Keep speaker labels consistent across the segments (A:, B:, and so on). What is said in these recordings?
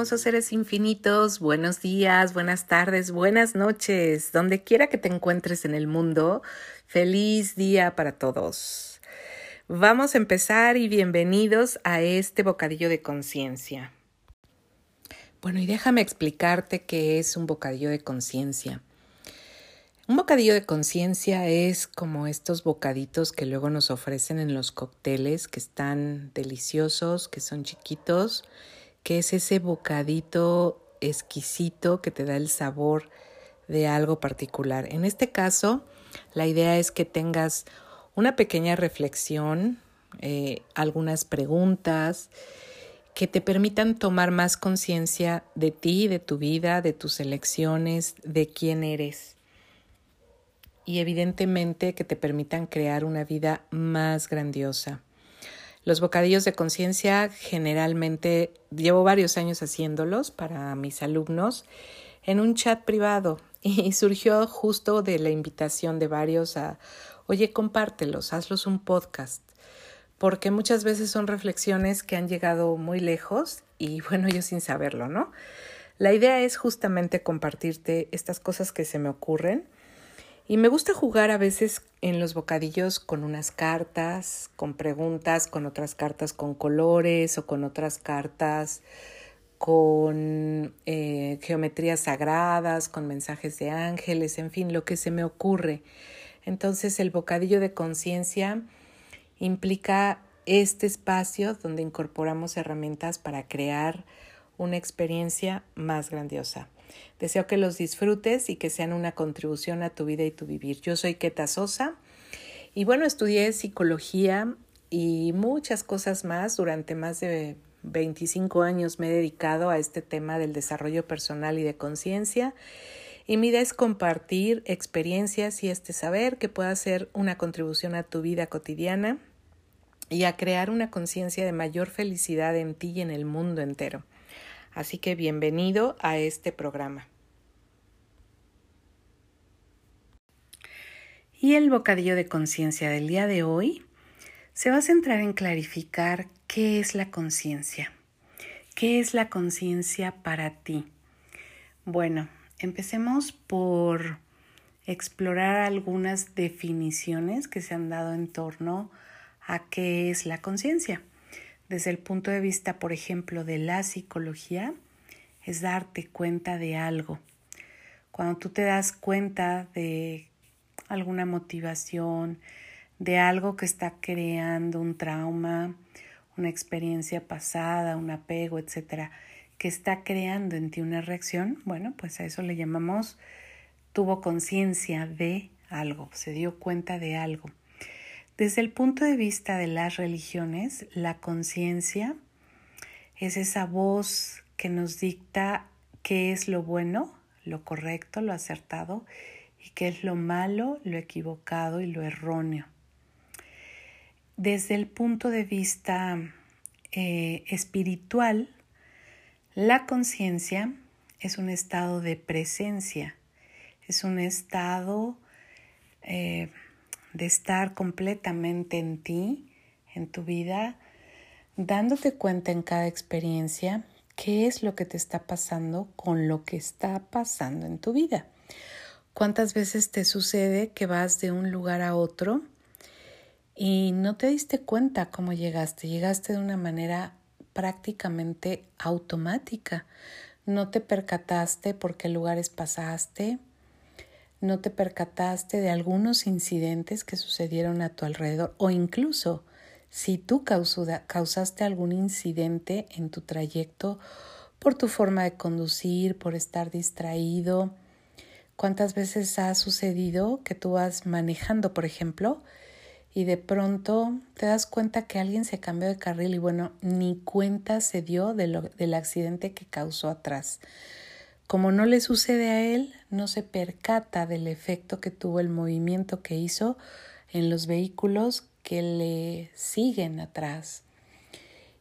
A: hermosos seres infinitos, buenos días, buenas tardes, buenas noches, donde quiera que te encuentres en el mundo, feliz día para todos. Vamos a empezar y bienvenidos a este bocadillo de conciencia. Bueno, y déjame explicarte qué es un bocadillo de conciencia. Un bocadillo de conciencia es como estos bocaditos que luego nos ofrecen en los cócteles, que están deliciosos, que son chiquitos que es ese bocadito exquisito que te da el sabor de algo particular. En este caso, la idea es que tengas una pequeña reflexión, eh, algunas preguntas que te permitan tomar más conciencia de ti, de tu vida, de tus elecciones, de quién eres. Y evidentemente que te permitan crear una vida más grandiosa. Los bocadillos de conciencia generalmente llevo varios años haciéndolos para mis alumnos en un chat privado y surgió justo de la invitación de varios a, oye, compártelos, hazlos un podcast, porque muchas veces son reflexiones que han llegado muy lejos y bueno, yo sin saberlo, ¿no? La idea es justamente compartirte estas cosas que se me ocurren y me gusta jugar a veces en los bocadillos con unas cartas, con preguntas, con otras cartas con colores o con otras cartas con eh, geometrías sagradas, con mensajes de ángeles, en fin, lo que se me ocurre. Entonces el bocadillo de conciencia implica este espacio donde incorporamos herramientas para crear una experiencia más grandiosa. Deseo que los disfrutes y que sean una contribución a tu vida y tu vivir. Yo soy Keta Sosa y bueno, estudié psicología y muchas cosas más. Durante más de 25 años me he dedicado a este tema del desarrollo personal y de conciencia. Y mi idea es compartir experiencias y este saber que pueda ser una contribución a tu vida cotidiana y a crear una conciencia de mayor felicidad en ti y en el mundo entero. Así que bienvenido a este programa. Y el bocadillo de conciencia del día de hoy se va a centrar en clarificar qué es la conciencia. ¿Qué es la conciencia para ti? Bueno, empecemos por explorar algunas definiciones que se han dado en torno a qué es la conciencia desde el punto de vista, por ejemplo, de la psicología, es darte cuenta de algo. Cuando tú te das cuenta de alguna motivación, de algo que está creando un trauma, una experiencia pasada, un apego, etcétera, que está creando en ti una reacción, bueno, pues a eso le llamamos tuvo conciencia de algo, se dio cuenta de algo. Desde el punto de vista de las religiones, la conciencia es esa voz que nos dicta qué es lo bueno, lo correcto, lo acertado y qué es lo malo, lo equivocado y lo erróneo. Desde el punto de vista eh, espiritual, la conciencia es un estado de presencia, es un estado eh, de estar completamente en ti, en tu vida, dándote cuenta en cada experiencia qué es lo que te está pasando con lo que está pasando en tu vida. ¿Cuántas veces te sucede que vas de un lugar a otro y no te diste cuenta cómo llegaste? Llegaste de una manera prácticamente automática. No te percataste por qué lugares pasaste, no te percataste de algunos incidentes que sucedieron a tu alrededor o incluso si tú causaste algún incidente en tu trayecto por tu forma de conducir, por estar distraído. ¿Cuántas veces ha sucedido que tú vas manejando, por ejemplo, y de pronto te das cuenta que alguien se cambió de carril y bueno, ni cuenta se dio del accidente que causó atrás? Como no le sucede a él, no se percata del efecto que tuvo el movimiento que hizo en los vehículos que le siguen atrás.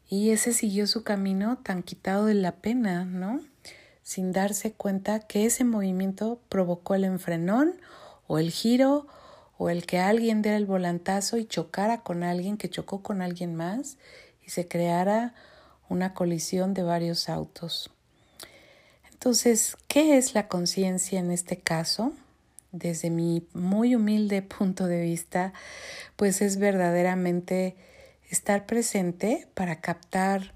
A: Y ese siguió su camino tan quitado de la pena, ¿no? Sin darse cuenta que ese movimiento provocó el enfrenón o el giro o el que alguien diera el volantazo y chocara con alguien que chocó con alguien más y se creara una colisión de varios autos. Entonces, ¿qué es la conciencia en este caso? Desde mi muy humilde punto de vista, pues es verdaderamente estar presente para captar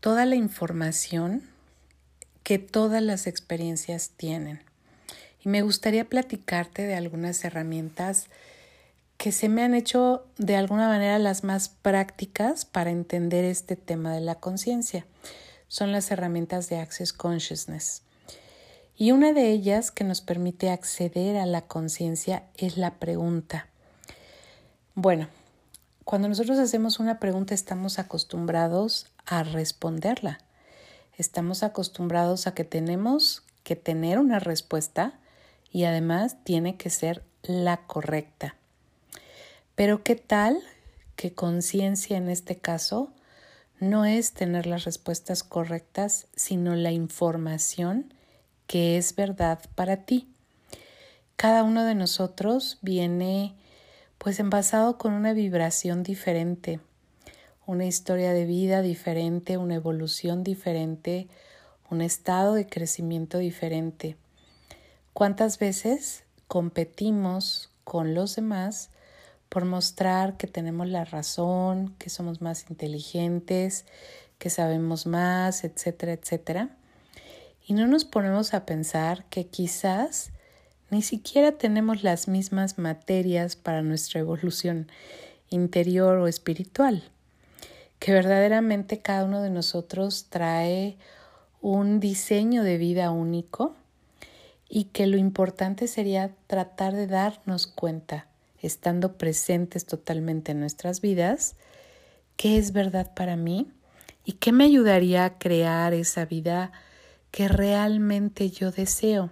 A: toda la información que todas las experiencias tienen. Y me gustaría platicarte de algunas herramientas que se me han hecho de alguna manera las más prácticas para entender este tema de la conciencia. Son las herramientas de Access Consciousness. Y una de ellas que nos permite acceder a la conciencia es la pregunta. Bueno, cuando nosotros hacemos una pregunta estamos acostumbrados a responderla. Estamos acostumbrados a que tenemos que tener una respuesta y además tiene que ser la correcta. Pero ¿qué tal que conciencia en este caso no es tener las respuestas correctas, sino la información que es verdad para ti? Cada uno de nosotros viene pues envasado con una vibración diferente, una historia de vida diferente, una evolución diferente, un estado de crecimiento diferente. ¿Cuántas veces competimos con los demás por mostrar que tenemos la razón, que somos más inteligentes, que sabemos más, etcétera, etcétera? Y no nos ponemos a pensar que quizás ni siquiera tenemos las mismas materias para nuestra evolución interior o espiritual, que verdaderamente cada uno de nosotros trae un diseño de vida único y que lo importante sería tratar de darnos cuenta, estando presentes totalmente en nuestras vidas, qué es verdad para mí y qué me ayudaría a crear esa vida que realmente yo deseo.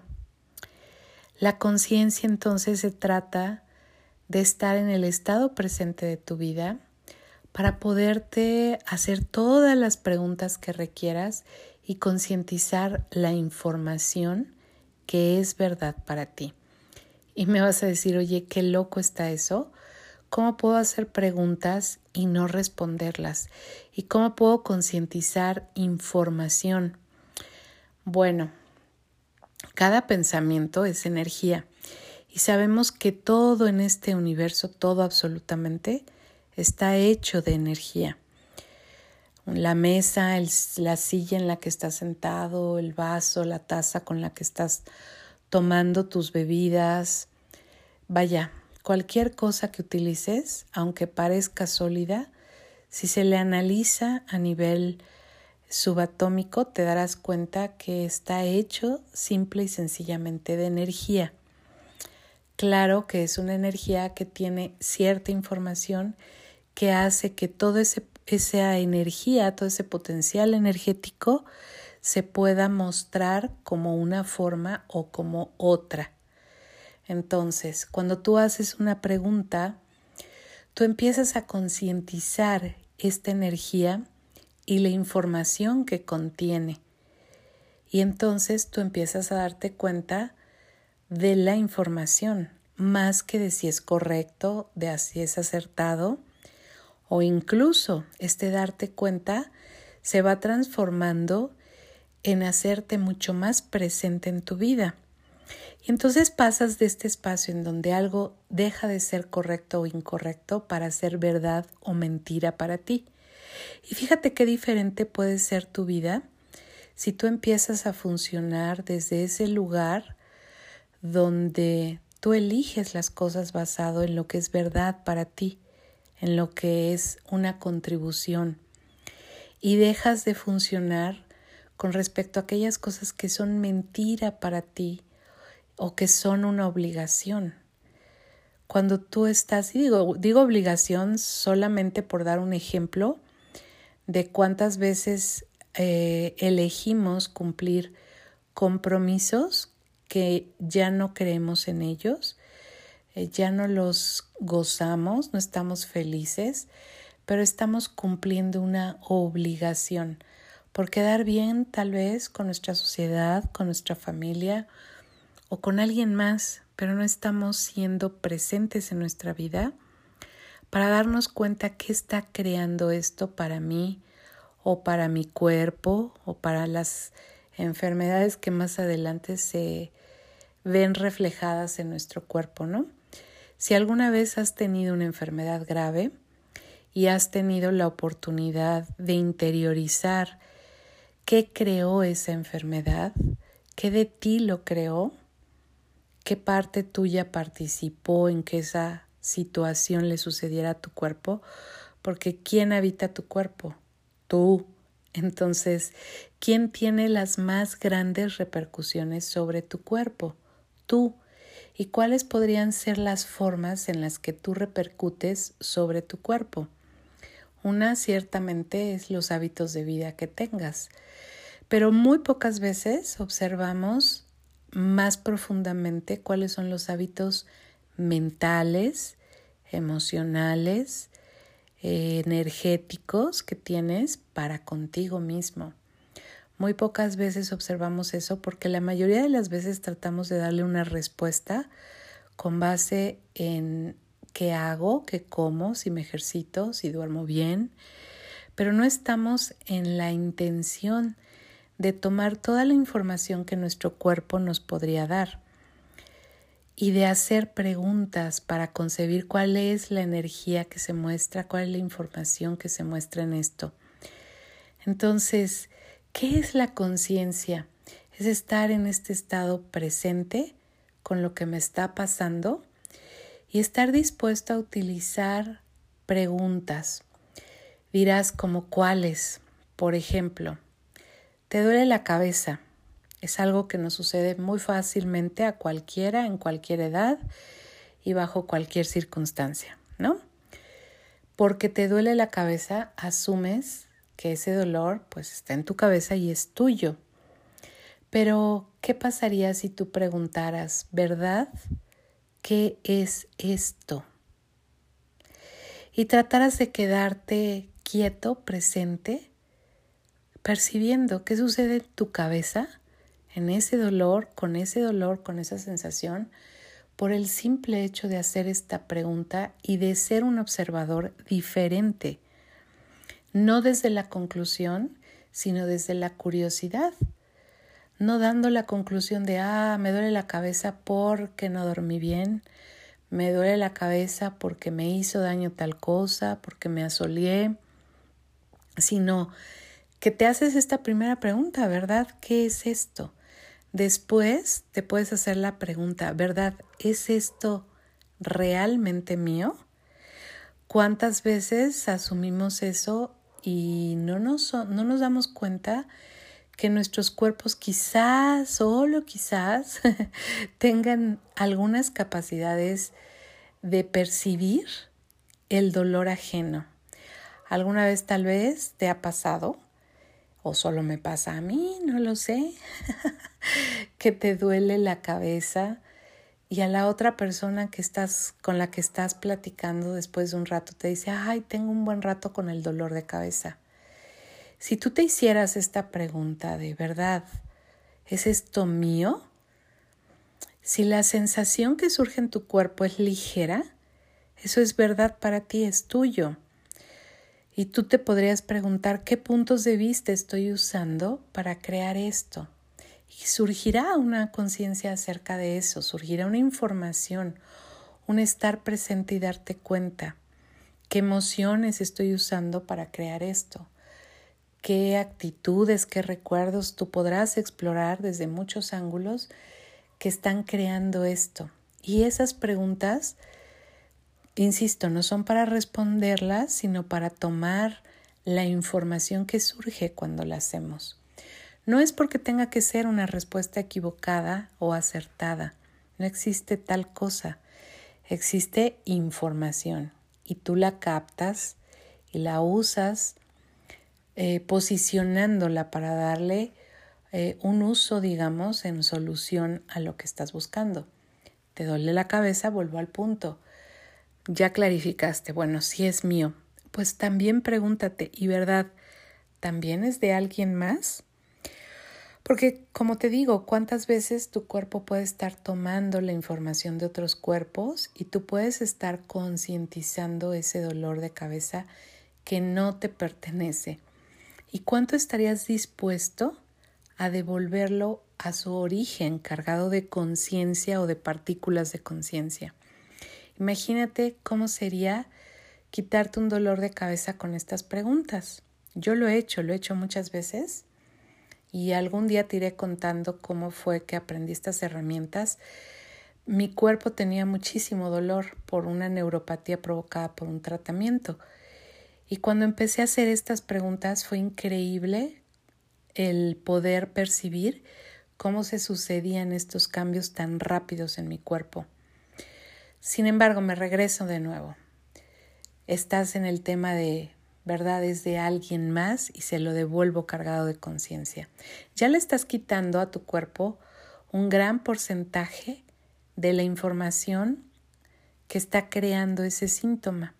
A: La conciencia entonces se trata de estar en el estado presente de tu vida para poderte hacer todas las preguntas que requieras y concientizar la información que es verdad para ti. Y me vas a decir, oye, qué loco está eso. ¿Cómo puedo hacer preguntas y no responderlas? ¿Y cómo puedo concientizar información? Bueno, cada pensamiento es energía y sabemos que todo en este universo, todo absolutamente, está hecho de energía. La mesa, la silla en la que estás sentado, el vaso, la taza con la que estás tomando tus bebidas, vaya, cualquier cosa que utilices, aunque parezca sólida, si se le analiza a nivel subatómico te darás cuenta que está hecho simple y sencillamente de energía. Claro que es una energía que tiene cierta información que hace que toda esa energía, todo ese potencial energético se pueda mostrar como una forma o como otra. Entonces, cuando tú haces una pregunta, tú empiezas a concientizar esta energía y la información que contiene. Y entonces tú empiezas a darte cuenta de la información, más que de si es correcto, de si es acertado, o incluso este darte cuenta se va transformando en hacerte mucho más presente en tu vida. Y entonces pasas de este espacio en donde algo deja de ser correcto o incorrecto para ser verdad o mentira para ti. Y fíjate qué diferente puede ser tu vida si tú empiezas a funcionar desde ese lugar donde tú eliges las cosas basado en lo que es verdad para ti, en lo que es una contribución y dejas de funcionar con respecto a aquellas cosas que son mentira para ti o que son una obligación. Cuando tú estás, y digo, digo obligación solamente por dar un ejemplo, de cuántas veces eh, elegimos cumplir compromisos que ya no creemos en ellos, eh, ya no los gozamos, no estamos felices, pero estamos cumpliendo una obligación por quedar bien tal vez con nuestra sociedad, con nuestra familia o con alguien más, pero no estamos siendo presentes en nuestra vida para darnos cuenta qué está creando esto para mí o para mi cuerpo o para las enfermedades que más adelante se ven reflejadas en nuestro cuerpo, ¿no? Si alguna vez has tenido una enfermedad grave y has tenido la oportunidad de interiorizar qué creó esa enfermedad, qué de ti lo creó, qué parte tuya participó en que esa situación le sucediera a tu cuerpo, porque ¿quién habita tu cuerpo? Tú. Entonces, ¿quién tiene las más grandes repercusiones sobre tu cuerpo? Tú. ¿Y cuáles podrían ser las formas en las que tú repercutes sobre tu cuerpo? Una ciertamente es los hábitos de vida que tengas, pero muy pocas veces observamos más profundamente cuáles son los hábitos mentales, emocionales, eh, energéticos que tienes para contigo mismo. Muy pocas veces observamos eso porque la mayoría de las veces tratamos de darle una respuesta con base en qué hago, qué como, si me ejercito, si duermo bien, pero no estamos en la intención de tomar toda la información que nuestro cuerpo nos podría dar y de hacer preguntas para concebir cuál es la energía que se muestra, cuál es la información que se muestra en esto. Entonces, ¿qué es la conciencia? Es estar en este estado presente con lo que me está pasando y estar dispuesto a utilizar preguntas. Dirás como cuáles, por ejemplo, te duele la cabeza. Es algo que nos sucede muy fácilmente a cualquiera, en cualquier edad y bajo cualquier circunstancia, ¿no? Porque te duele la cabeza, asumes que ese dolor pues está en tu cabeza y es tuyo. Pero, ¿qué pasaría si tú preguntaras, ¿verdad? ¿Qué es esto? Y trataras de quedarte quieto, presente, percibiendo qué sucede en tu cabeza, en ese dolor, con ese dolor, con esa sensación, por el simple hecho de hacer esta pregunta y de ser un observador diferente, no desde la conclusión, sino desde la curiosidad, no dando la conclusión de, ah, me duele la cabeza porque no dormí bien, me duele la cabeza porque me hizo daño tal cosa, porque me asoleé, sino que te haces esta primera pregunta, ¿verdad? ¿Qué es esto? Después te puedes hacer la pregunta, ¿verdad? ¿Es esto realmente mío? ¿Cuántas veces asumimos eso y no nos, no nos damos cuenta que nuestros cuerpos quizás, solo quizás, tengan algunas capacidades de percibir el dolor ajeno? ¿Alguna vez tal vez te ha pasado o solo me pasa a mí, no lo sé, que te duele la cabeza y a la otra persona que estás con la que estás platicando después de un rato te dice, "Ay, tengo un buen rato con el dolor de cabeza." Si tú te hicieras esta pregunta de verdad, ¿es esto mío? Si la sensación que surge en tu cuerpo es ligera, eso es verdad para ti, es tuyo. Y tú te podrías preguntar qué puntos de vista estoy usando para crear esto. Y surgirá una conciencia acerca de eso, surgirá una información, un estar presente y darte cuenta qué emociones estoy usando para crear esto, qué actitudes, qué recuerdos tú podrás explorar desde muchos ángulos que están creando esto. Y esas preguntas Insisto, no son para responderlas, sino para tomar la información que surge cuando la hacemos. No es porque tenga que ser una respuesta equivocada o acertada. No existe tal cosa. Existe información y tú la captas y la usas eh, posicionándola para darle eh, un uso, digamos, en solución a lo que estás buscando. Te duele la cabeza, vuelvo al punto ya clarificaste, bueno, si es mío, pues también pregúntate, ¿y verdad, también es de alguien más? Porque, como te digo, ¿cuántas veces tu cuerpo puede estar tomando la información de otros cuerpos y tú puedes estar concientizando ese dolor de cabeza que no te pertenece? ¿Y cuánto estarías dispuesto a devolverlo a su origen cargado de conciencia o de partículas de conciencia. Imagínate cómo sería quitarte un dolor de cabeza con estas preguntas. Yo lo he hecho, lo he hecho muchas veces y algún día te iré contando cómo fue que aprendí estas herramientas. Mi cuerpo tenía muchísimo dolor por una neuropatía provocada por un tratamiento. Y cuando empecé a hacer estas preguntas fue increíble el poder percibir cómo se sucedían estos cambios tan rápidos en mi cuerpo. Sin embargo, me regreso de nuevo. Estás en el tema de verdades de alguien más y se lo devuelvo cargado de conciencia. Ya le estás quitando a tu cuerpo un gran porcentaje de la información que está creando ese síntoma.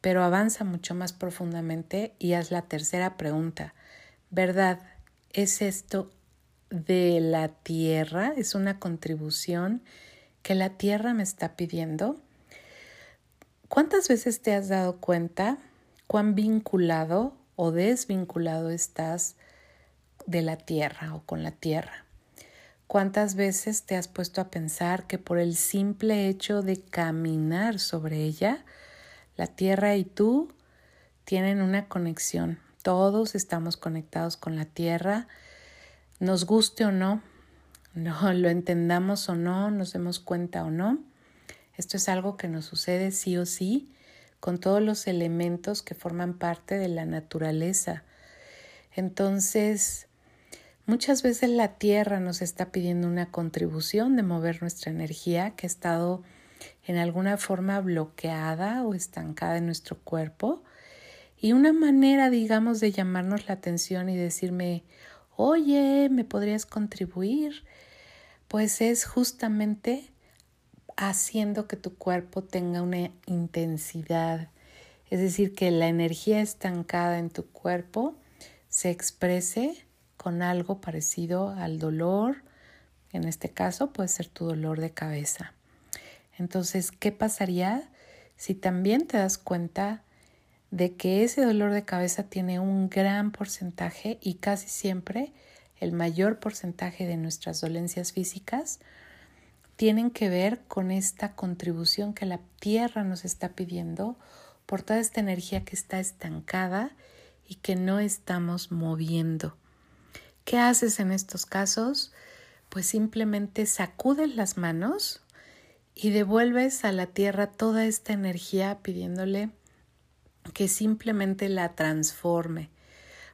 A: Pero avanza mucho más profundamente y haz la tercera pregunta. ¿Verdad? ¿Es esto de la tierra, es una contribución que la tierra me está pidiendo. ¿Cuántas veces te has dado cuenta cuán vinculado o desvinculado estás de la tierra o con la tierra? ¿Cuántas veces te has puesto a pensar que por el simple hecho de caminar sobre ella, la tierra y tú tienen una conexión? Todos estamos conectados con la tierra nos guste o no, no lo entendamos o no, nos demos cuenta o no. Esto es algo que nos sucede sí o sí con todos los elementos que forman parte de la naturaleza. Entonces, muchas veces la Tierra nos está pidiendo una contribución de mover nuestra energía que ha estado en alguna forma bloqueada o estancada en nuestro cuerpo. Y una manera, digamos, de llamarnos la atención y decirme, oye, ¿me podrías contribuir? Pues es justamente haciendo que tu cuerpo tenga una intensidad, es decir, que la energía estancada en tu cuerpo se exprese con algo parecido al dolor, en este caso puede ser tu dolor de cabeza. Entonces, ¿qué pasaría si también te das cuenta de que ese dolor de cabeza tiene un gran porcentaje y casi siempre el mayor porcentaje de nuestras dolencias físicas tienen que ver con esta contribución que la tierra nos está pidiendo por toda esta energía que está estancada y que no estamos moviendo. ¿Qué haces en estos casos? Pues simplemente sacudes las manos y devuelves a la tierra toda esta energía pidiéndole que simplemente la transforme.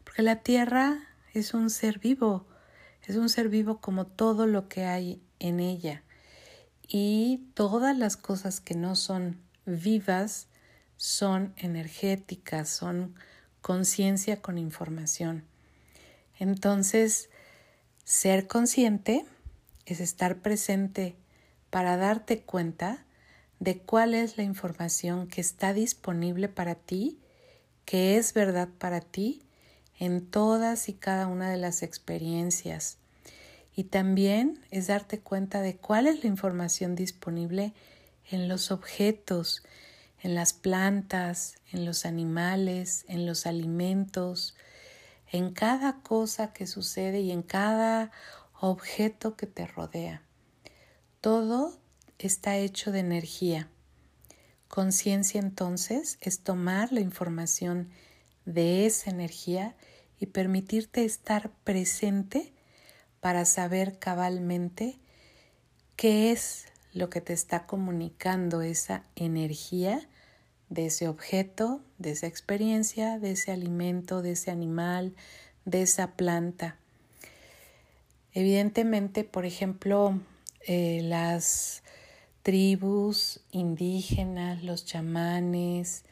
A: Porque la tierra es un ser vivo, es un ser vivo como todo lo que hay en ella. Y todas las cosas que no son vivas son energéticas, son conciencia con información. Entonces, ser consciente es estar presente para darte cuenta de cuál es la información que está disponible para ti, que es verdad para ti en todas y cada una de las experiencias. Y también es darte cuenta de cuál es la información disponible en los objetos, en las plantas, en los animales, en los alimentos, en cada cosa que sucede y en cada objeto que te rodea. Todo está hecho de energía. Conciencia entonces es tomar la información de esa energía y permitirte estar presente para saber cabalmente qué es lo que te está comunicando esa energía de ese objeto, de esa experiencia, de ese alimento, de ese animal, de esa planta. Evidentemente, por ejemplo, eh, las tribus indígenas, los chamanes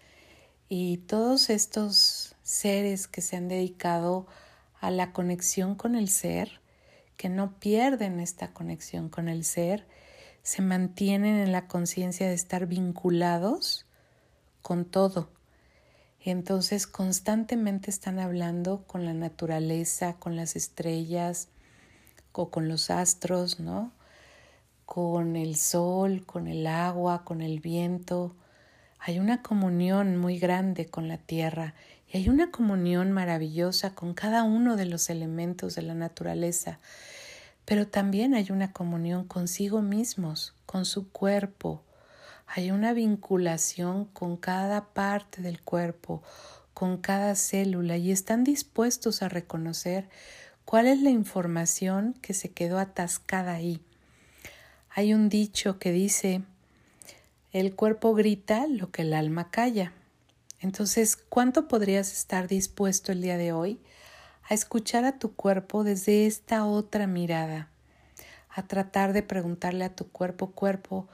A: y todos estos seres que se han dedicado a la conexión con el ser, que no pierden esta conexión con el ser, se mantienen en la conciencia de estar vinculados con todo. Entonces constantemente están hablando con la naturaleza, con las estrellas o con los astros, ¿no? con el sol, con el agua, con el viento. Hay una comunión muy grande con la tierra Y hay una comunión maravillosa con cada uno de los elementos de la naturaleza, pero también hay una comunión consigo mismos, con su cuerpo. Hay una vinculación con cada parte del cuerpo, con cada célula y están dispuestos a reconocer cuál es la información que se quedó atascada ahí. Hay un dicho que dice, el cuerpo grita lo que el alma calla. Entonces, ¿cuánto podrías estar dispuesto el día de hoy a escuchar a tu cuerpo desde esta otra mirada? A tratar de preguntarle a tu cuerpo, cuerpo,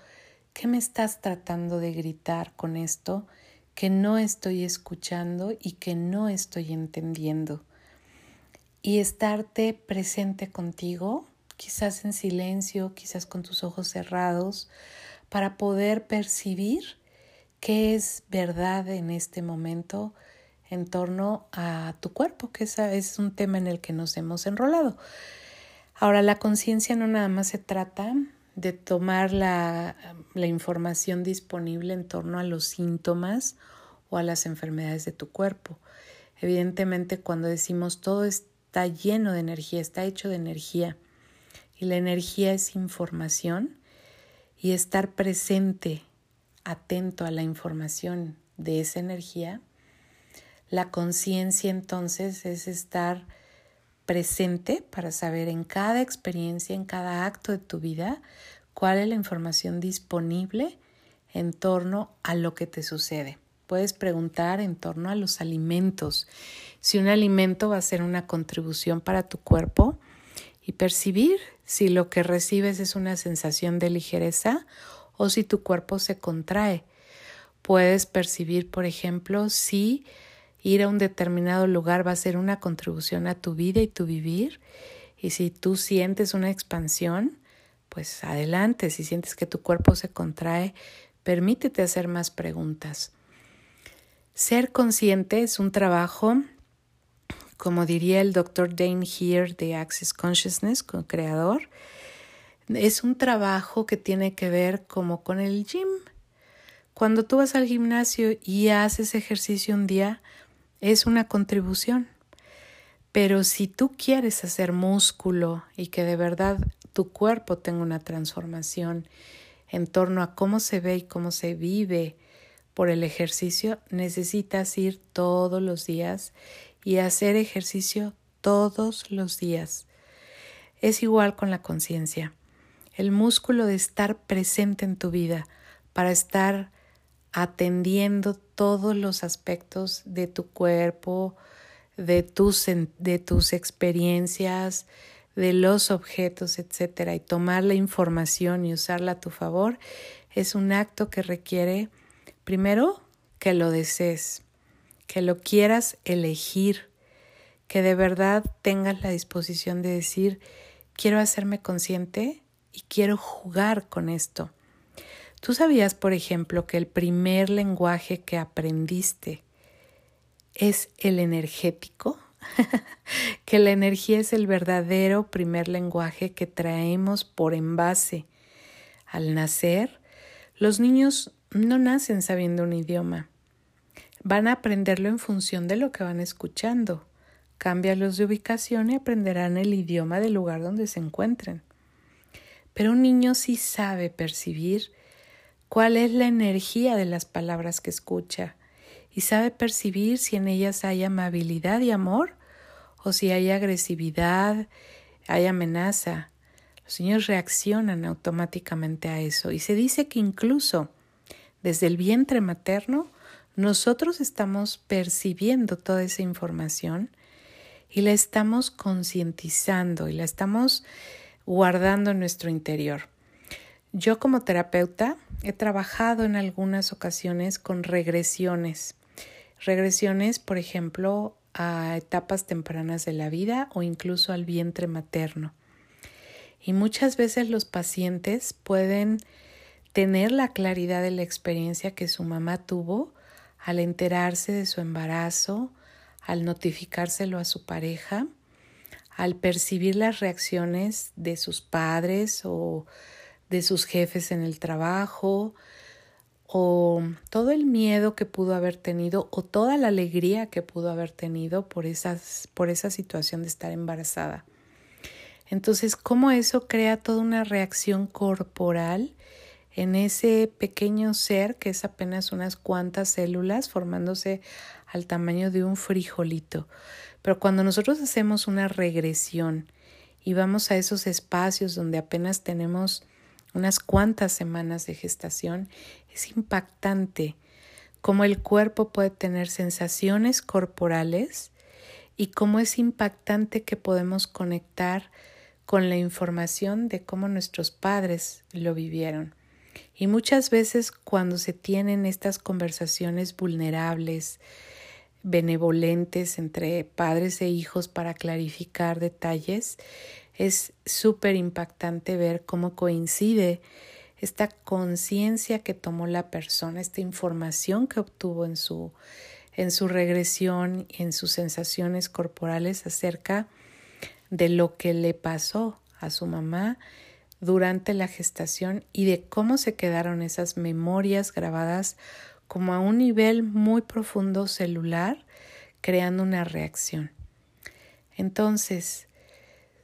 A: ¿qué me estás tratando de gritar con esto que no estoy escuchando y que no estoy entendiendo? Y estarte presente contigo, quizás en silencio, quizás con tus ojos cerrados, para poder percibir qué es verdad en este momento en torno a tu cuerpo, que ese es un tema en el que nos hemos enrolado. Ahora, la conciencia no nada más se trata de tomar la, la, información disponible en torno a los síntomas o a las enfermedades de tu cuerpo. Evidentemente, cuando decimos todo está lleno de energía, está hecho de energía, y la energía es información, y estar presente atento a la información de esa energía, la conciencia entonces es estar presente para saber en cada experiencia, en cada acto de tu vida, cuál es la información disponible en torno a lo que te sucede. Puedes preguntar en torno a los alimentos, si un alimento va a ser una contribución para tu cuerpo y percibir si lo que recibes es una sensación de ligereza o si tu cuerpo se contrae. Puedes percibir, por ejemplo, si ir a un determinado lugar va a ser una contribución a tu vida y tu vivir. Y si tú sientes una expansión, pues adelante. Si sientes que tu cuerpo se contrae, permítete hacer más preguntas. Ser consciente es un trabajo, como diría el doctor Dane Here de Access Consciousness, creador, es un trabajo que tiene que ver como con el gym. Cuando tú vas al gimnasio y haces ejercicio un día, es una contribución. Pero si tú quieres hacer músculo y que de verdad tu cuerpo tenga una transformación en torno a cómo se ve y cómo se vive por el ejercicio, necesitas ir todos los días y hacer ejercicio todos los días. Es igual con la conciencia el músculo de estar presente en tu vida, para estar atendiendo todos los aspectos de tu cuerpo, de tus, de tus experiencias, de los objetos, etcétera, y tomar la información y usarla a tu favor, es un acto que requiere, primero, que lo desees, que lo quieras elegir, que de verdad tengas la disposición de decir, quiero hacerme consciente y quiero jugar con esto. ¿Tú sabías, por ejemplo, que el primer lenguaje que aprendiste es el energético? que la energía es el verdadero primer lenguaje que traemos por envase. Al nacer, los niños no nacen sabiendo un idioma. Van a aprenderlo en función de lo que van escuchando. Cámbialos de ubicación y aprenderán el idioma del lugar donde se encuentren. Pero un niño sí sabe percibir cuál es la energía de las palabras que escucha y sabe percibir si en ellas hay amabilidad y amor o si hay agresividad, hay amenaza. Los niños reaccionan automáticamente a eso y se dice que incluso desde el vientre materno nosotros estamos percibiendo toda esa información y la estamos concientizando y la estamos guardando en nuestro interior. Yo como terapeuta he trabajado en algunas ocasiones con regresiones. Regresiones, por ejemplo, a etapas tempranas de la vida o incluso al vientre materno. Y muchas veces los pacientes pueden tener la claridad de la experiencia que su mamá tuvo al enterarse de su embarazo, al notificárselo a su pareja al percibir las reacciones de sus padres o de sus jefes en el trabajo o todo el miedo que pudo haber tenido o toda la alegría que pudo haber tenido por, por esa situación de estar embarazada. Entonces, cómo eso crea toda una reacción corporal en ese pequeño ser que es apenas unas cuantas células formándose al tamaño de un frijolito. Pero cuando nosotros hacemos una regresión y vamos a esos espacios donde apenas tenemos unas cuantas semanas de gestación, es impactante cómo el cuerpo puede tener sensaciones corporales y cómo es impactante que podemos conectar con la información de cómo nuestros padres lo vivieron. Y muchas veces cuando se tienen estas conversaciones vulnerables, benevolentes entre padres e hijos para clarificar detalles, es súper impactante ver cómo coincide esta conciencia que tomó la persona, esta información que obtuvo en su, en su regresión, en sus sensaciones corporales acerca de lo que le pasó a su mamá durante la gestación y de cómo se quedaron esas memorias grabadas como a un nivel muy profundo celular, creando una reacción. Entonces,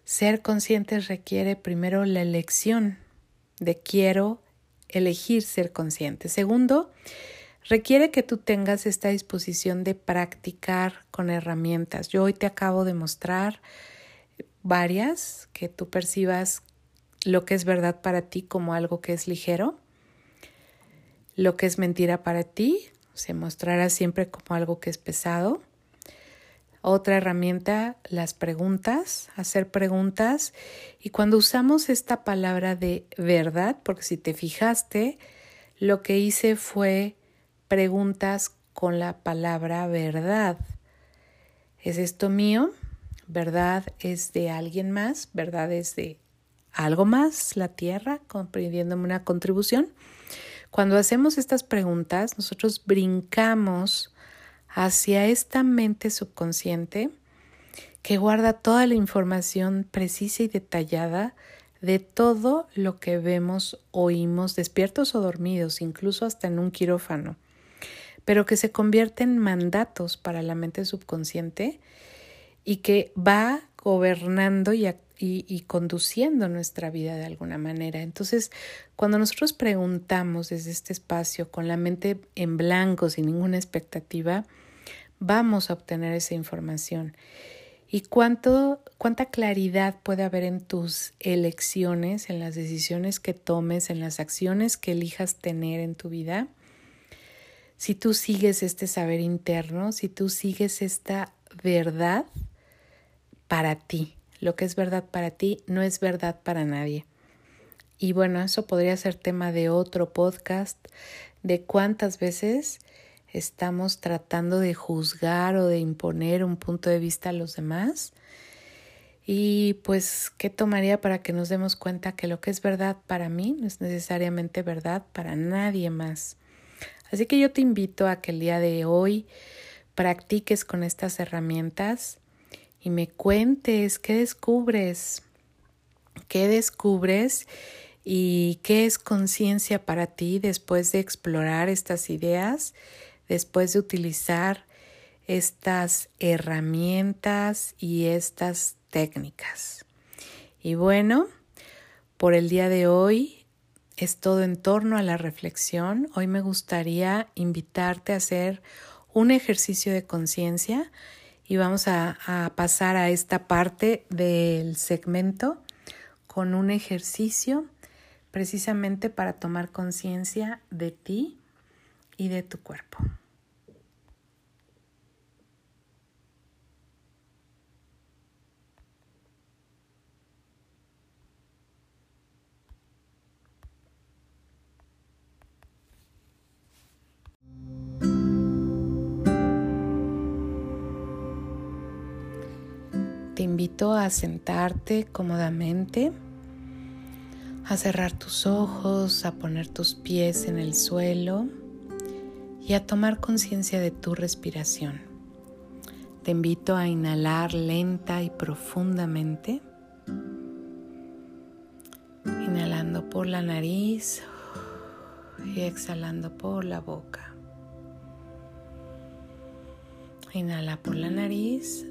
A: ser conscientes requiere primero la elección de quiero elegir ser consciente. Segundo, requiere que tú tengas esta disposición de practicar con herramientas. Yo hoy te acabo de mostrar varias que tú percibas lo que es verdad para ti como algo que es ligero, lo que es mentira para ti se mostrará siempre como algo que es pesado. Otra herramienta, las preguntas, hacer preguntas. Y cuando usamos esta palabra de verdad, porque si te fijaste, lo que hice fue preguntas con la palabra verdad. ¿Es esto mío? ¿Verdad es de alguien más? ¿Verdad es de algo más, la tierra, comprendiéndome una contribución. Cuando hacemos estas preguntas, nosotros brincamos hacia esta mente subconsciente que guarda toda la información precisa y detallada de todo lo que vemos, oímos, despiertos o dormidos, incluso hasta en un quirófano, pero que se convierte en mandatos para la mente subconsciente y que va gobernando y, y, conduciendo nuestra vida de alguna manera. Entonces, cuando nosotros preguntamos desde este espacio con la mente en blanco, sin ninguna expectativa, vamos a obtener esa información. ¿Y cuánto, cuánta claridad puede haber en tus elecciones, en las decisiones que tomes, en las acciones que elijas tener en tu vida? Si tú sigues este saber interno, si tú sigues esta verdad para ti, lo que es verdad para ti no es verdad para nadie. Y bueno, eso podría ser tema de otro podcast, de cuántas veces estamos tratando de juzgar o de imponer un punto de vista a los demás. Y pues, ¿qué tomaría para que nos demos cuenta que lo que es verdad para mí no es necesariamente verdad para nadie más? Así que yo te invito a que el día de hoy practiques con estas herramientas y me cuentes qué descubres, qué descubres y qué es conciencia para ti después de explorar estas ideas, después de utilizar estas herramientas y estas técnicas. Y bueno, por el día de hoy es todo en torno a la reflexión. Hoy me gustaría invitarte a hacer un ejercicio de conciencia y vamos a, pasar a esta parte del segmento con un ejercicio precisamente para tomar conciencia de ti y de tu cuerpo. Te invito a sentarte cómodamente, a cerrar tus ojos, a poner tus pies en el suelo y a tomar conciencia de tu respiración. Te invito a inhalar lenta y profundamente, inhalando por la nariz y exhalando por la boca. Inhala por la nariz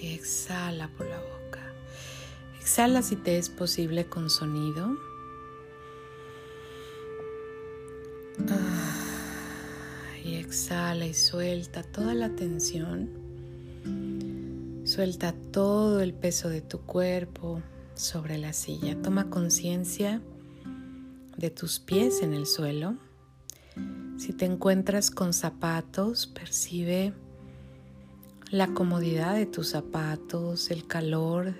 A: y exhala por la boca. Exhala si te es posible con sonido. Y exhala y suelta toda la tensión. Suelta todo el peso de tu cuerpo sobre la silla. Toma conciencia de tus pies en el suelo. Si te encuentras con zapatos, percibe la comodidad de tus zapatos, el calor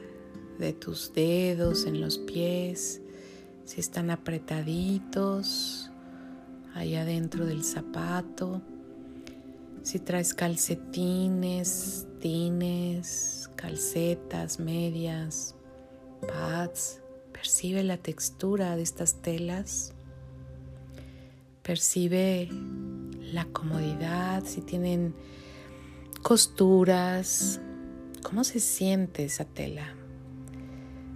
A: de tus dedos en los pies, si están apretaditos allá dentro del zapato, si traes calcetines, tines, calcetas, medias, pads, percibe la textura de estas telas, percibe la comodidad, si tienen costuras, cómo se siente esa tela,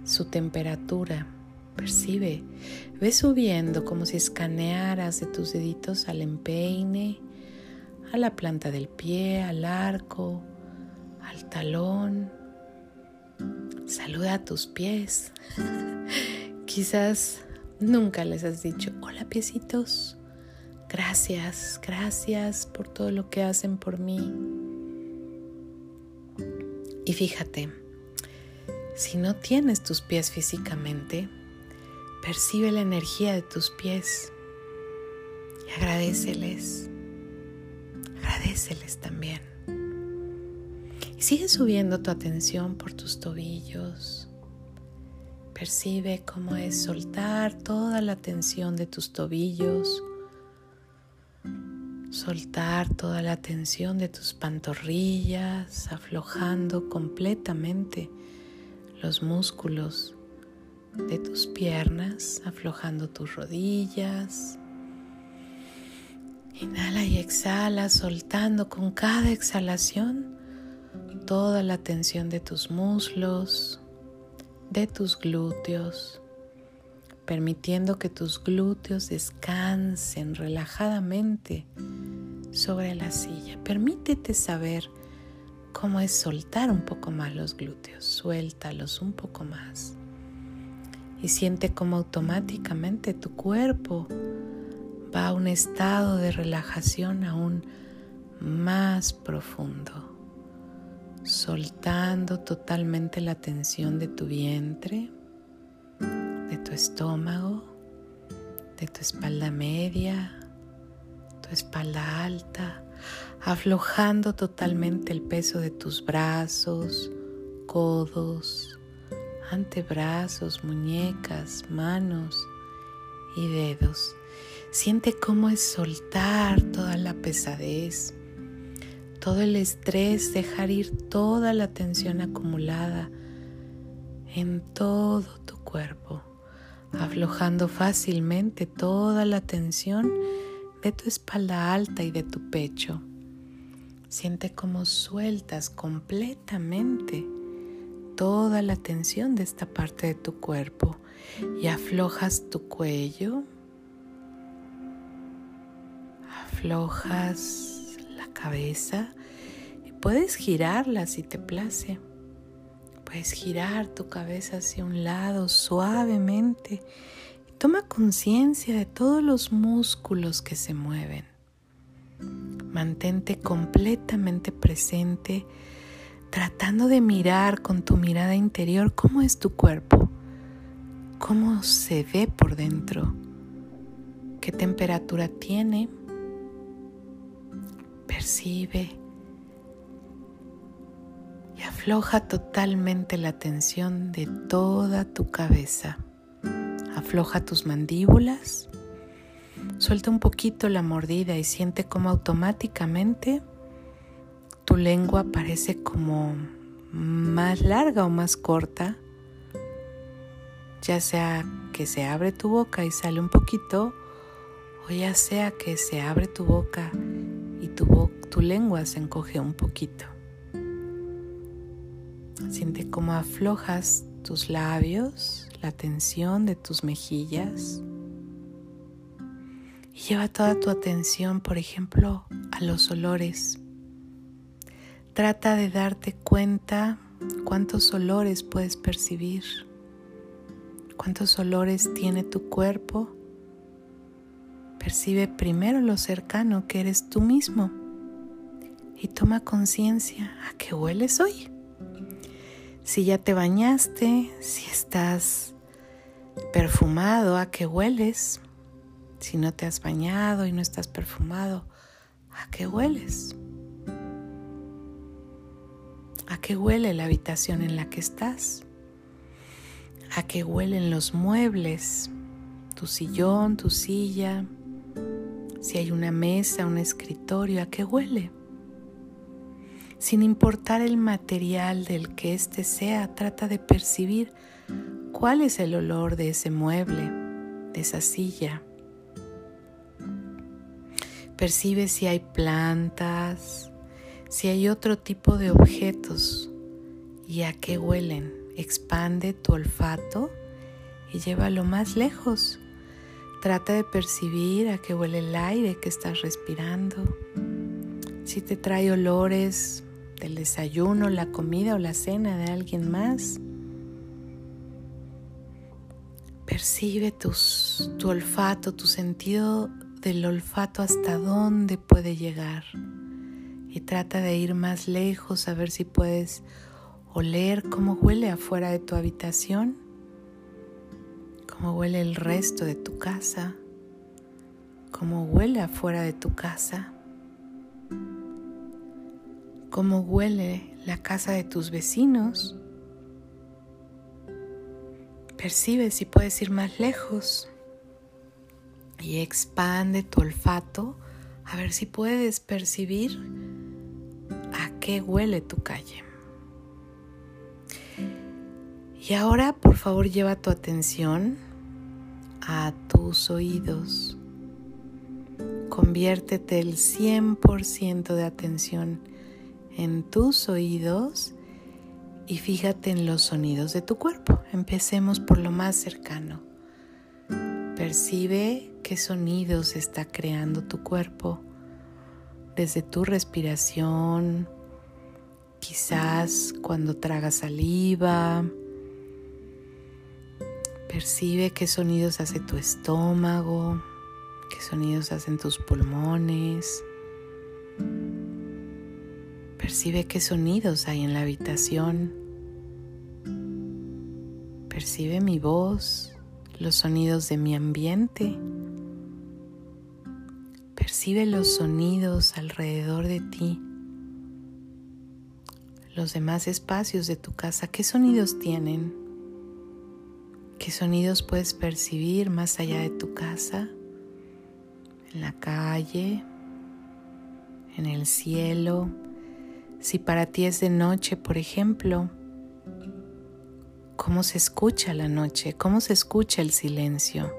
A: su temperatura, percibe, ve subiendo como si escanearas de tus deditos al empeine, a la planta del pie, al arco, al talón. Saluda a tus pies. Quizás nunca les has dicho, hola piecitos, gracias, gracias por todo lo que hacen por mí. Y fíjate, si no tienes tus pies físicamente, percibe la energía de tus pies y agradeceles. Agradeceles también. Y sigue subiendo tu atención por tus tobillos. Percibe cómo es soltar toda la tensión de tus tobillos soltar toda la tensión de tus pantorrillas, aflojando completamente los músculos de tus piernas, aflojando tus rodillas. Inhala y exhala, soltando con cada exhalación toda la tensión de tus muslos, de tus glúteos, permitiendo que tus glúteos descansen relajadamente sobre la silla. Permítete saber cómo es soltar un poco más los glúteos. Suéltalos un poco más. Y siente cómo automáticamente tu cuerpo va a un estado de relajación aún más profundo. Soltando totalmente la tensión de tu vientre, de tu estómago, de tu espalda media, espalda alta, aflojando totalmente el peso de tus brazos, codos, antebrazos, muñecas, manos y dedos. Siente cómo es soltar toda la pesadez, todo el estrés, dejar ir toda la tensión acumulada en todo tu cuerpo, aflojando fácilmente toda la tensión de tu espalda alta y de tu pecho. Siente cómo sueltas completamente toda la tensión de esta parte de tu cuerpo y aflojas tu cuello, aflojas la cabeza y puedes girarla si te place. Puedes girar tu cabeza hacia un lado suavemente Toma conciencia de todos los músculos que se mueven. Mantente completamente presente, tratando de mirar con tu mirada interior cómo es tu cuerpo, cómo se ve por dentro, qué temperatura tiene. Percibe afloja totalmente la tensión de toda tu cabeza. Afloja tus mandíbulas, suelta un poquito la mordida y siente cómo automáticamente tu lengua parece como más larga o más corta, ya sea que se abre tu boca y sale un poquito, o ya sea que se abre tu boca y tu lengua se encoge un poquito. Siente cómo aflojas tus labios, la tensión de tus mejillas. Y lleva toda tu atención, por ejemplo, a los olores. Trata de darte cuenta cuántos olores puedes percibir, cuántos olores tiene tu cuerpo. Percibe primero lo cercano que eres tú mismo y toma conciencia a qué hueles hoy. Si ya te bañaste, si estás perfumado, a qué hueles. Si no te has bañado y no estás perfumado, ¿a qué hueles? ¿A qué huele la habitación en la que estás? ¿A qué huelen los muebles? Tu sillón, tu silla, si hay una mesa, un escritorio, ¿a qué huele? Sin importar el material del que éste sea, trata de percibir cuál es el olor de ese mueble, de esa silla. Percibe si hay plantas, si hay otro tipo de objetos y a qué huelen. Expande tu olfato y llévalo más lejos. Trata de percibir a qué huele el aire que estás respirando. Si te trae olores del desayuno, la comida o la cena de alguien más. Percibe tu olfato, tu sentido del olfato hasta dónde puede llegar y trata de ir más lejos a ver si puedes oler cómo huele afuera de tu habitación, cómo huele el resto de tu casa, cómo huele afuera de tu casa, cómo huele la casa de tus vecinos. Percibe si puedes ir más lejos y expande tu olfato a ver si puedes percibir a qué huele tu calle. Y ahora por favor lleva tu atención a tus oídos. Conviértete el 100% de atención en tus oídos y fíjate en los sonidos de tu cuerpo. Empecemos por lo más cercano. Percibe qué sonidos está creando tu cuerpo desde tu respiración, quizás cuando tragas saliva. Percibe qué sonidos hace tu estómago, qué sonidos hacen tus pulmones. Percibe qué sonidos hay en la habitación. Percibe mi voz los sonidos de mi ambiente. Percibe los sonidos alrededor de ti, los demás espacios de tu casa. ¿Qué sonidos tienen? ¿Qué sonidos puedes percibir más allá de tu casa? En la calle, en el cielo. Si para ti es de noche, por ejemplo, cómo se escucha la noche, cómo se escucha el silencio.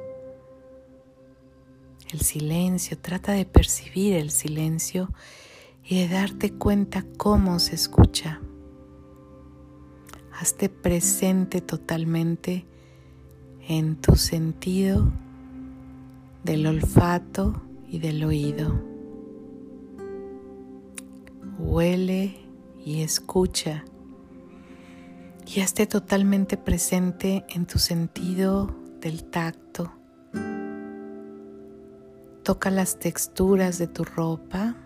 A: El silencio, trata de percibir el silencio y de darte cuenta cómo se escucha. Hazte presente totalmente en tu sentido del olfato y del oído. Huele y escucha y esté totalmente presente en tu sentido del tacto. Toca las texturas de tu ropa,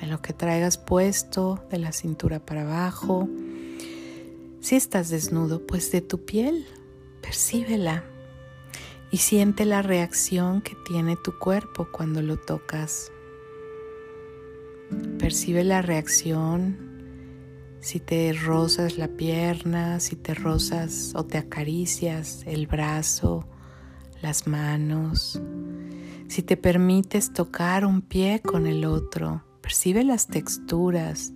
A: de lo que traigas puesto, de la cintura para abajo. Si estás desnudo, pues de tu piel, percíbela y siente la reacción que tiene tu cuerpo cuando lo tocas. Percibe la reacción si te rozas la pierna, si te rozas o te acaricias el brazo, las manos, si te permites tocar un pie con el otro, percibe las texturas,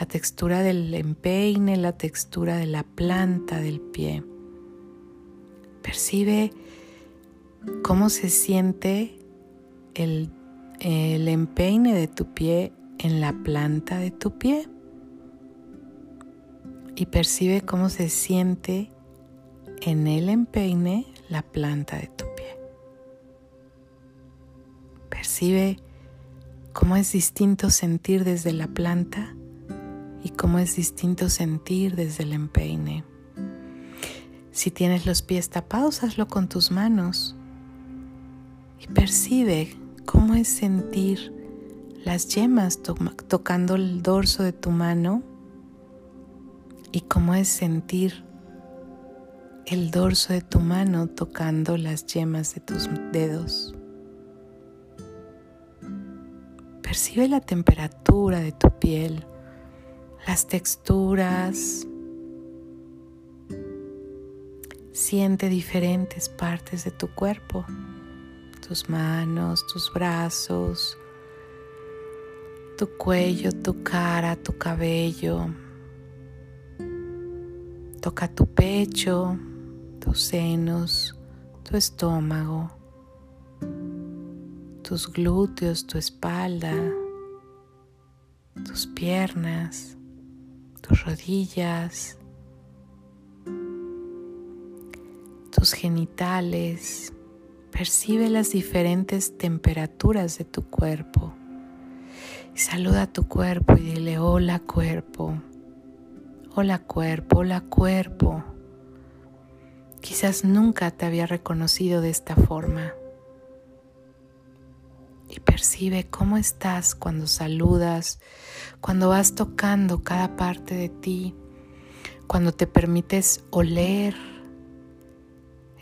A: la textura del empeine, la textura de la planta del pie. Percibe cómo se siente el, el empeine de tu pie en la planta de tu pie y percibe cómo se siente en el empeine la planta de tu pie. Percibe cómo es distinto sentir desde la planta y cómo es distinto sentir desde el empeine. Si tienes los pies tapados, hazlo con tus manos y percibe cómo es sentir las yemas tocando el dorso de tu mano y cómo es sentir el dorso de tu mano tocando las yemas de tus dedos. Percibe la temperatura de tu piel, las texturas. Siente diferentes partes de tu cuerpo, tus manos, tus brazos, tu cuello, tu cara, tu cabello. Toca tu pecho, tus senos, tu estómago, tus glúteos, tu espalda, tus piernas, tus rodillas, tus genitales. Percibe las diferentes temperaturas de tu cuerpo. Saluda a tu cuerpo y dile, hola cuerpo, hola cuerpo, hola cuerpo. Quizás nunca te había reconocido de esta forma. Y percibe cómo estás cuando saludas, cuando vas tocando cada parte de ti, cuando te permites oler,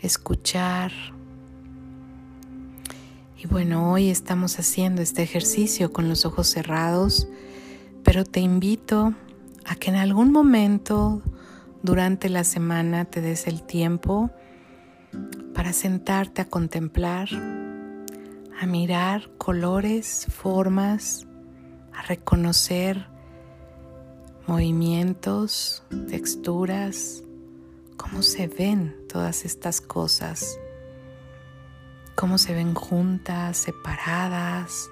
A: escuchar, y bueno, hoy estamos haciendo este ejercicio con los ojos cerrados, pero te invito a que en algún momento durante la semana te des el tiempo para sentarte a contemplar, a mirar colores, formas, a reconocer movimientos, texturas, cómo se ven todas estas cosas cómo se ven juntas, separadas,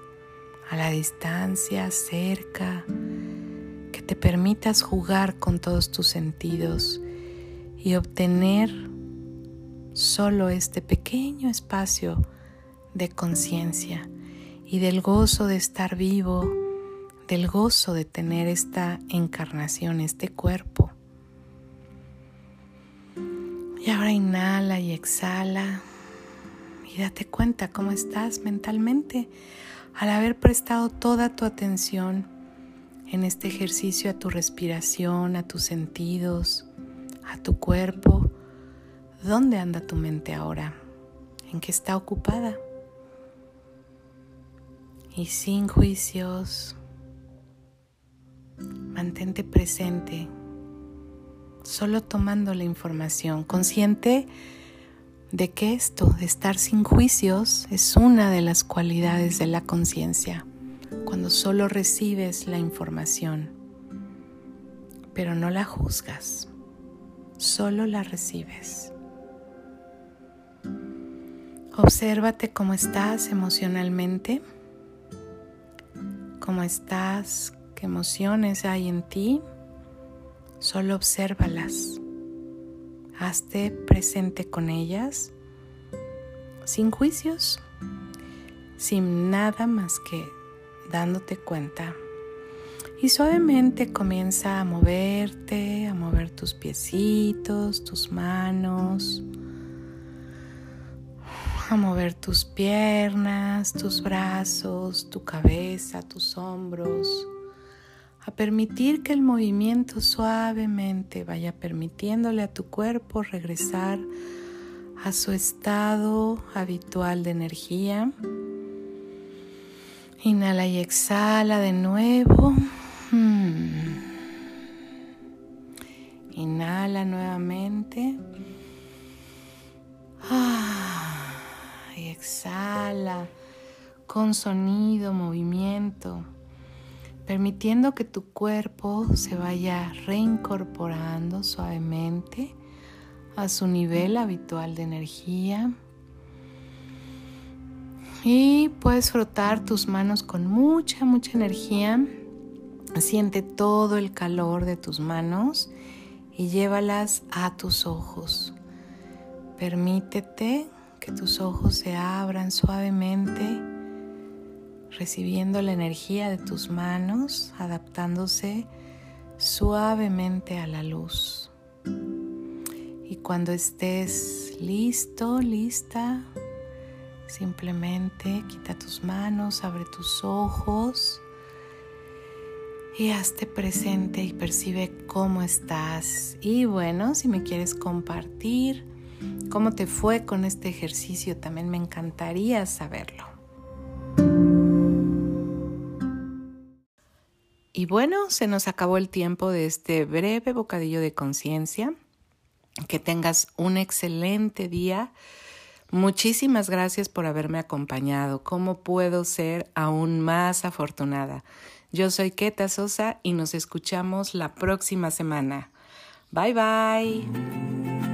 A: a la distancia, cerca, que te permitas jugar con todos tus sentidos y obtener solo este pequeño espacio de conciencia y del gozo de estar vivo, del gozo de tener esta encarnación, este cuerpo. Y ahora inhala y exhala y date cuenta cómo estás mentalmente al haber prestado toda tu atención en este ejercicio a tu respiración, a tus sentidos, a tu cuerpo. ¿Dónde anda tu mente ahora? ¿En qué está ocupada? Y sin juicios, mantente presente, solo tomando la información, consciente de que esto de estar sin juicios es una de las cualidades de la conciencia, cuando solo recibes la información, pero no la juzgas, solo la recibes. Obsérvate cómo estás emocionalmente, cómo estás, qué emociones hay en ti, solo obsérvalas. Hazte presente con ellas, sin juicios, sin nada más que dándote cuenta. Y suavemente comienza a moverte, a mover tus piecitos, tus manos, a mover tus piernas, tus brazos, tu cabeza, tus hombros a permitir que el movimiento suavemente vaya permitiéndole a tu cuerpo regresar a su estado habitual de energía. Inhala y exhala de nuevo. Hmm. Inhala nuevamente. Ah, y exhala con sonido, movimiento permitiendo que tu cuerpo se vaya reincorporando suavemente a su nivel habitual de energía. Y puedes frotar tus manos con mucha, mucha energía. Siente todo el calor de tus manos y llévalas a tus ojos. Permítete que tus ojos se abran suavemente recibiendo la energía de tus manos, adaptándose suavemente a la luz. Y cuando estés listo, lista, simplemente quita tus manos, abre tus ojos y hazte presente y percibe cómo estás. Y bueno, si me quieres compartir cómo te fue con este ejercicio, también me encantaría saberlo. Y bueno, se nos acabó el tiempo de este breve bocadillo de conciencia. Que tengas un excelente día. Muchísimas gracias por haberme acompañado. ¿Cómo puedo ser aún más afortunada? Yo soy Keta Sosa y nos escuchamos la próxima semana. Bye bye.